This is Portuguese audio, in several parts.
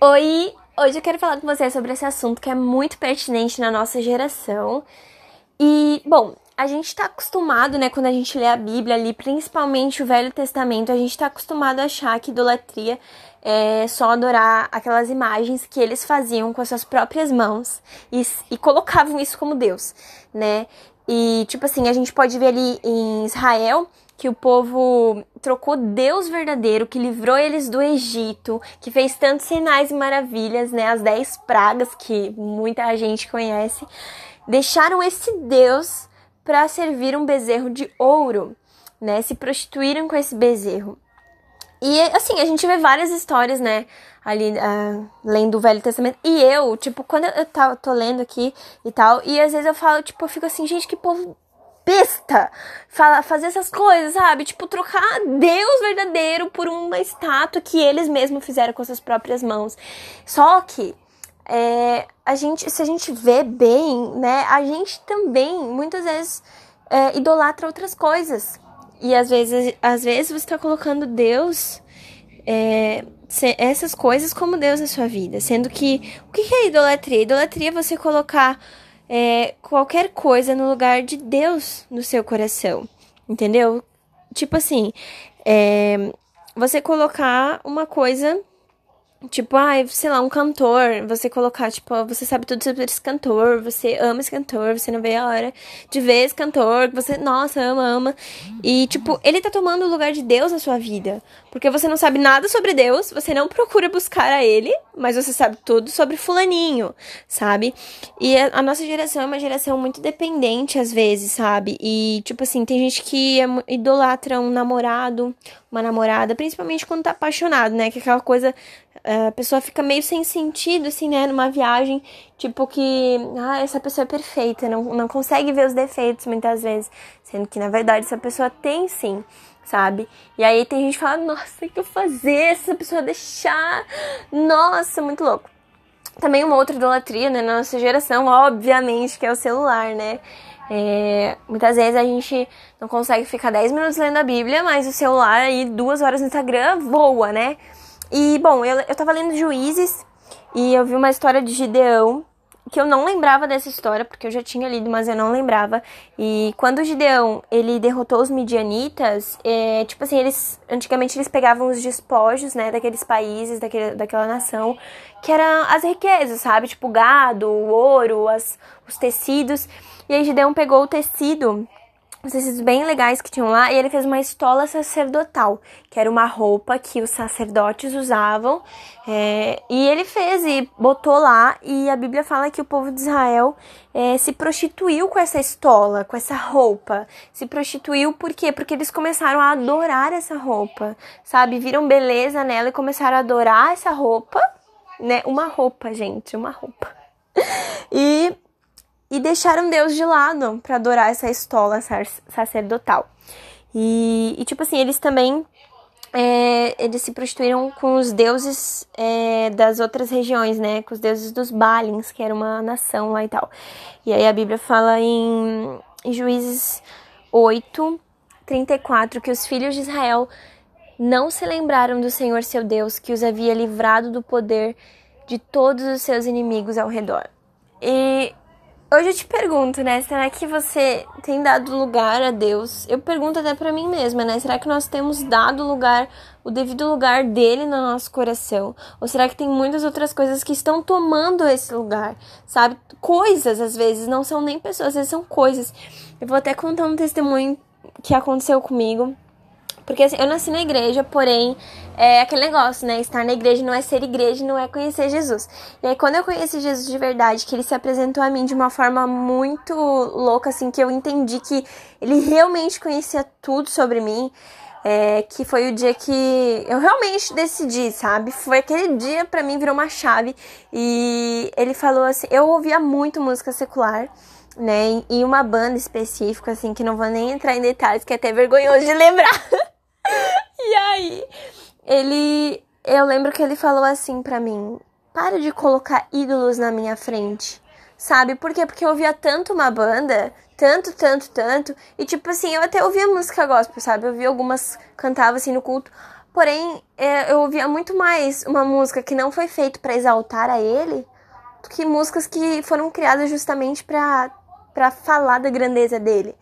Oi, hoje eu quero falar com você sobre esse assunto que é muito pertinente na nossa geração. E, bom, a gente está acostumado, né, quando a gente lê a Bíblia ali, principalmente o Velho Testamento, a gente está acostumado a achar que idolatria é só adorar aquelas imagens que eles faziam com as suas próprias mãos e, e colocavam isso como Deus, né? E, tipo assim, a gente pode ver ali em Israel que o povo trocou Deus verdadeiro, que livrou eles do Egito, que fez tantos sinais e maravilhas, né? As dez pragas que muita gente conhece, deixaram esse Deus para servir um bezerro de ouro, né? Se prostituíram com esse bezerro. E assim, a gente vê várias histórias, né? Ali, uh, lendo o Velho Testamento. E eu, tipo, quando eu tá, tô lendo aqui e tal, e às vezes eu falo, tipo, eu fico assim, gente, que povo besta fala, fazer essas coisas, sabe? Tipo, trocar Deus verdadeiro por uma estátua que eles mesmos fizeram com suas próprias mãos. Só que é, a gente, se a gente vê bem, né, a gente também muitas vezes é, idolatra outras coisas. E às vezes, às vezes você está colocando Deus, é, essas coisas como Deus na sua vida. Sendo que o que é idolatria? Idolatria é você colocar é, qualquer coisa no lugar de Deus no seu coração, entendeu? Tipo assim, é, você colocar uma coisa Tipo, ai, ah, sei lá, um cantor, você colocar, tipo, você sabe tudo sobre esse cantor, você ama esse cantor, você não vê a hora de ver esse cantor, você, nossa, ama, ama. E, tipo, ele tá tomando o lugar de Deus na sua vida. Porque você não sabe nada sobre Deus, você não procura buscar a ele, mas você sabe tudo sobre fulaninho, sabe? E a, nossa geração é uma geração muito dependente, às vezes, sabe? E, tipo assim, tem gente que é, idolatra um namorado, uma namorada, principalmente quando tá apaixonado, né? Que é aquela coisa a pessoa fica meio sem sentido, assim, né? Numa viagem, tipo que, ah, essa pessoa é perfeita, não, não consegue ver os defeitos muitas vezes, sendo que na verdade essa pessoa tem sim, sabe? E aí tem gente que fala, nossa, o que eu fazer? Essa pessoa deixar, nossa, muito louco. Também uma outra idolatria, né, na nossa geração, obviamente, que é o celular, né? É, muitas vezes a gente não consegue ficar 10 minutos lendo a Bíblia, mas o celular aí, duas horas no Instagram, voa, né? E, bom, eu, eu tava lendo Juízes e eu vi uma história de Gideão, que eu não lembrava dessa história, porque eu já tinha lido, mas eu não lembrava. E quando o Gideão, ele derrotou os midianitas, é, tipo assim, eles, antigamente eles pegavam os despojos, né, daqueles países, daquele, daquela nação, que eram as riquezas, sabe? Tipo, gado, o ouro, as, os tecidos. E aí Gideão pegou o tecido uns tecidos bem legais que tinham lá, e ele fez uma estola sacerdotal, que era uma roupa que os sacerdotes usavam, é, e ele fez e botou lá, e a Bíblia fala que o povo de Israel é, se prostituiu com essa estola, com essa roupa, se prostituiu por quê? Porque eles começaram a adorar essa roupa, sabe? Viram beleza nela e começaram a adorar essa roupa, né? Uma roupa, gente, uma roupa. E e deixaram Deus de lado para adorar essa estola sacerdotal. E, e, tipo assim, eles também é, eles se prostituíram com os deuses é, das outras regiões, né? Com os deuses dos Balins, que era uma nação lá e tal. E aí a Bíblia fala em, em Juízes 8, 34, que os filhos de Israel não se lembraram do Senhor seu Deus, que os havia livrado do poder de todos os seus inimigos ao redor. E Hoje eu te pergunto, né? Será que você tem dado lugar a Deus? Eu pergunto até para mim mesma, né? Será que nós temos dado lugar, o devido lugar dele no nosso coração? Ou será que tem muitas outras coisas que estão tomando esse lugar? Sabe? Coisas, às vezes, não são nem pessoas, às vezes são coisas. Eu vou até contar um testemunho que aconteceu comigo. Porque assim, eu nasci na igreja, porém, é aquele negócio, né? Estar na igreja não é ser igreja, não é conhecer Jesus. E aí, quando eu conheci Jesus de verdade, que ele se apresentou a mim de uma forma muito louca, assim, que eu entendi que ele realmente conhecia tudo sobre mim, é, que foi o dia que eu realmente decidi, sabe? Foi aquele dia, para mim, virou uma chave. E ele falou assim: eu ouvia muito música secular né? E uma banda específica, assim, que não vou nem entrar em detalhes, que é até vergonhoso de lembrar. e aí, ele. Eu lembro que ele falou assim pra mim: para de colocar ídolos na minha frente. Sabe? Por quê? Porque eu ouvia tanto uma banda, tanto, tanto, tanto. E tipo assim, eu até ouvia música gospel, sabe? Eu ouvia algumas, cantava assim no culto. Porém, é, eu ouvia muito mais uma música que não foi feita para exaltar a ele do que músicas que foram criadas justamente para para falar da grandeza dele,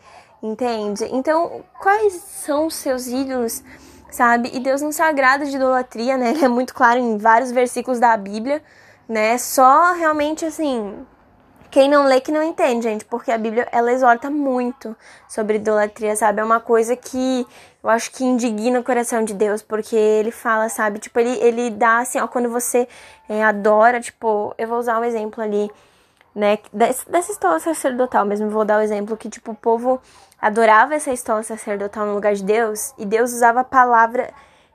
entende? Então, quais são os seus ídolos, sabe? E Deus não se agrada de idolatria, né? Ele é muito claro em vários versículos da Bíblia, né? Só realmente assim, quem não lê que não entende, gente, porque a Bíblia ela exorta muito sobre idolatria, sabe? É uma coisa que eu acho que indigna o coração de Deus, porque ele fala, sabe? Tipo, ele, ele dá assim, ó, quando você é, adora, tipo, eu vou usar um exemplo ali, né? Dessa, dessa sacerdotal mesmo, vou dar o um exemplo que, tipo, o povo adorava essa estola sacerdotal no lugar de Deus, e Deus usava a palavra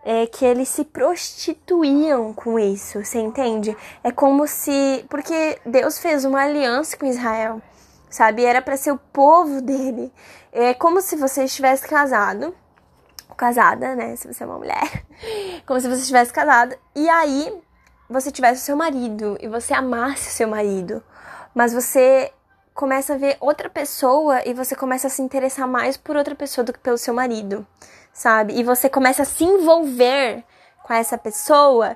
é que eles se prostituíam com isso, você entende? É como se. Porque Deus fez uma aliança com Israel, sabe? Era para ser o povo dele. É como se você estivesse casado, casada, né? Se você é uma mulher. Como se você estivesse casada. E aí você tivesse o seu marido e você amasse o seu marido. Mas você começa a ver outra pessoa e você começa a se interessar mais por outra pessoa do que pelo seu marido sabe? E você começa a se envolver com essa pessoa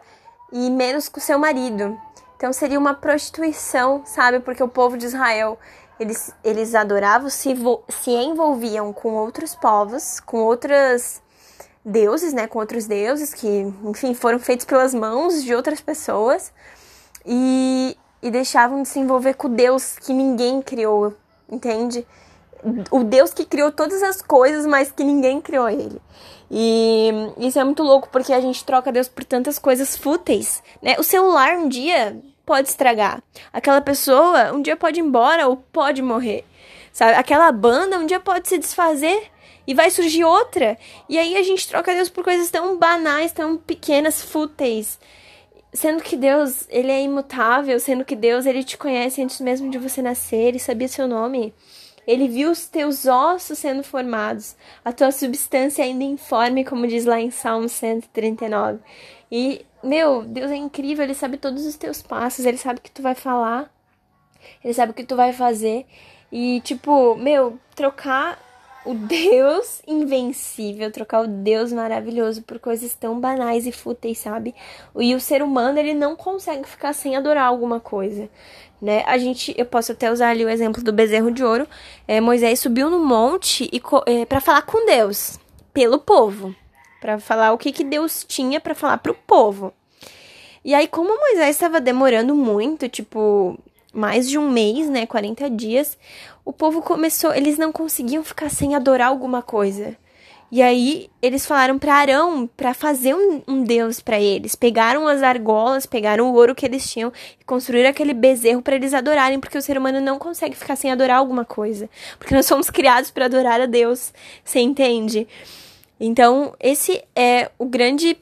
e menos com seu marido. Então seria uma prostituição, sabe? Porque o povo de Israel, eles, eles adoravam, se, se envolviam com outros povos, com outras deuses, né? Com outros deuses que, enfim, foram feitos pelas mãos de outras pessoas. E, e deixavam de se envolver com Deus que ninguém criou, entende? o Deus que criou todas as coisas, mas que ninguém criou ele. E isso é muito louco porque a gente troca Deus por tantas coisas fúteis, né? O celular um dia pode estragar. Aquela pessoa um dia pode ir embora ou pode morrer. Sabe? Aquela banda um dia pode se desfazer e vai surgir outra. E aí a gente troca Deus por coisas tão banais, tão pequenas, fúteis. Sendo que Deus, ele é imutável, sendo que Deus, ele te conhece antes mesmo de você nascer, ele sabia seu nome. Ele viu os teus ossos sendo formados, a tua substância ainda informe, como diz lá em Salmo 139. E, meu, Deus é incrível, ele sabe todos os teus passos, ele sabe o que tu vai falar, ele sabe o que tu vai fazer. E, tipo, meu, trocar o Deus invencível, trocar o Deus maravilhoso por coisas tão banais e fúteis, sabe? E o ser humano, ele não consegue ficar sem adorar alguma coisa né? A gente, eu posso até usar ali o exemplo do bezerro de ouro. É, Moisés subiu no monte e é, para falar com Deus, pelo povo, para falar o que que Deus tinha para falar pro povo. E aí, como Moisés estava demorando muito, tipo mais de um mês, né, 40 dias, o povo começou, eles não conseguiam ficar sem adorar alguma coisa. E aí eles falaram para Arão para fazer um, um deus para eles. Pegaram as argolas, pegaram o ouro que eles tinham e construíram aquele bezerro para eles adorarem, porque o ser humano não consegue ficar sem adorar alguma coisa, porque nós somos criados para adorar a Deus. Você entende? Então, esse é o grande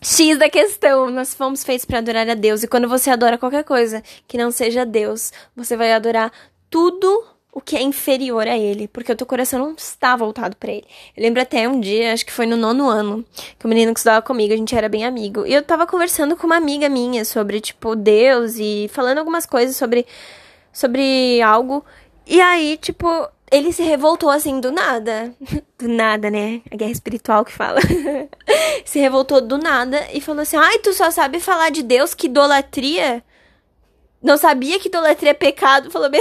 X da questão. Nós fomos feitos para adorar a Deus. E quando você adora qualquer coisa que não seja Deus, você vai adorar tudo o que é inferior a ele, porque o teu coração não está voltado para ele. Eu lembro até um dia, acho que foi no nono ano, que o menino que estudava comigo, a gente era bem amigo, e eu tava conversando com uma amiga minha sobre, tipo, Deus e falando algumas coisas sobre, sobre algo, e aí, tipo, ele se revoltou assim do nada. Do nada, né? A guerra espiritual que fala. se revoltou do nada e falou assim: Ai, tu só sabe falar de Deus, que idolatria? Não sabia que idolatria é pecado? Falou bem.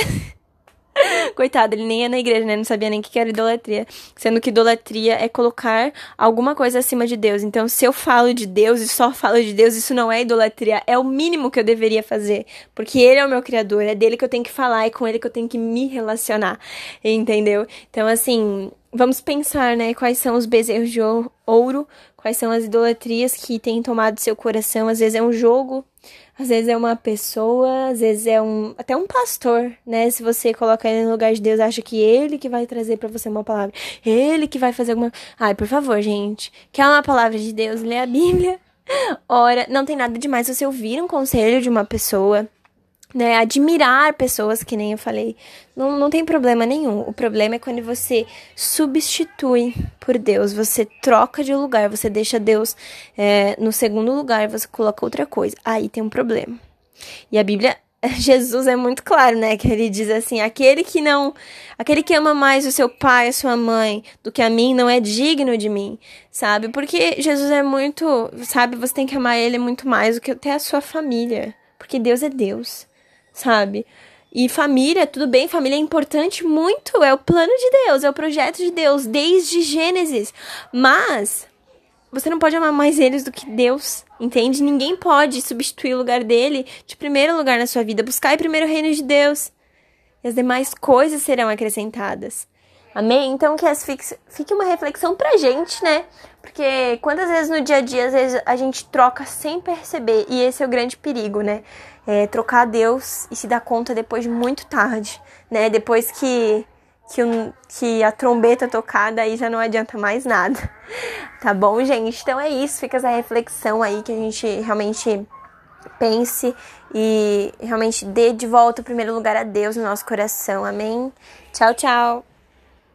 Coitado, ele nem ia na igreja, né? Não sabia nem o que era idolatria. Sendo que idolatria é colocar alguma coisa acima de Deus. Então, se eu falo de Deus e só falo de Deus, isso não é idolatria. É o mínimo que eu deveria fazer. Porque Ele é o meu Criador. É dele que eu tenho que falar. É com Ele que eu tenho que me relacionar. Entendeu? Então, assim, vamos pensar, né? Quais são os bezerros de ouro. Quais são as idolatrias que têm tomado seu coração. Às vezes é um jogo às vezes é uma pessoa, às vezes é um até um pastor, né? Se você coloca ele no lugar de Deus, acha que ele que vai trazer para você uma palavra, ele que vai fazer alguma. Ai, por favor, gente, quer uma palavra de Deus? Lê a Bíblia. Ora, não tem nada demais você ouvir um conselho de uma pessoa né, admirar pessoas, que nem eu falei, não, não tem problema nenhum. O problema é quando você substitui por Deus, você troca de lugar, você deixa Deus é, no segundo lugar, você coloca outra coisa. Aí tem um problema. E a Bíblia Jesus é muito claro, né? Que ele diz assim: aquele que não. Aquele que ama mais o seu pai, a sua mãe, do que a mim, não é digno de mim, sabe? Porque Jesus é muito. Sabe? Você tem que amar ele muito mais do que até a sua família. Porque Deus é Deus, sabe? E família, tudo bem, família é importante muito, é o plano de Deus, é o projeto de Deus, desde Gênesis. Mas você não pode amar mais eles do que Deus, entende? Ninguém pode substituir o lugar dele de primeiro lugar na sua vida. Buscar primeiro o reino de Deus. E as demais coisas serão acrescentadas. Amém? Então que fique uma reflexão pra gente, né? Porque quantas vezes no dia a dia, às vezes a gente troca sem perceber. E esse é o grande perigo, né? É trocar Deus e se dar conta depois de muito tarde, né? Depois que que, que a trombeta tocada aí já não adianta mais nada. Tá bom, gente? Então é isso. Fica essa reflexão aí que a gente realmente pense e realmente dê de volta o primeiro lugar a Deus no nosso coração. Amém? Tchau, tchau.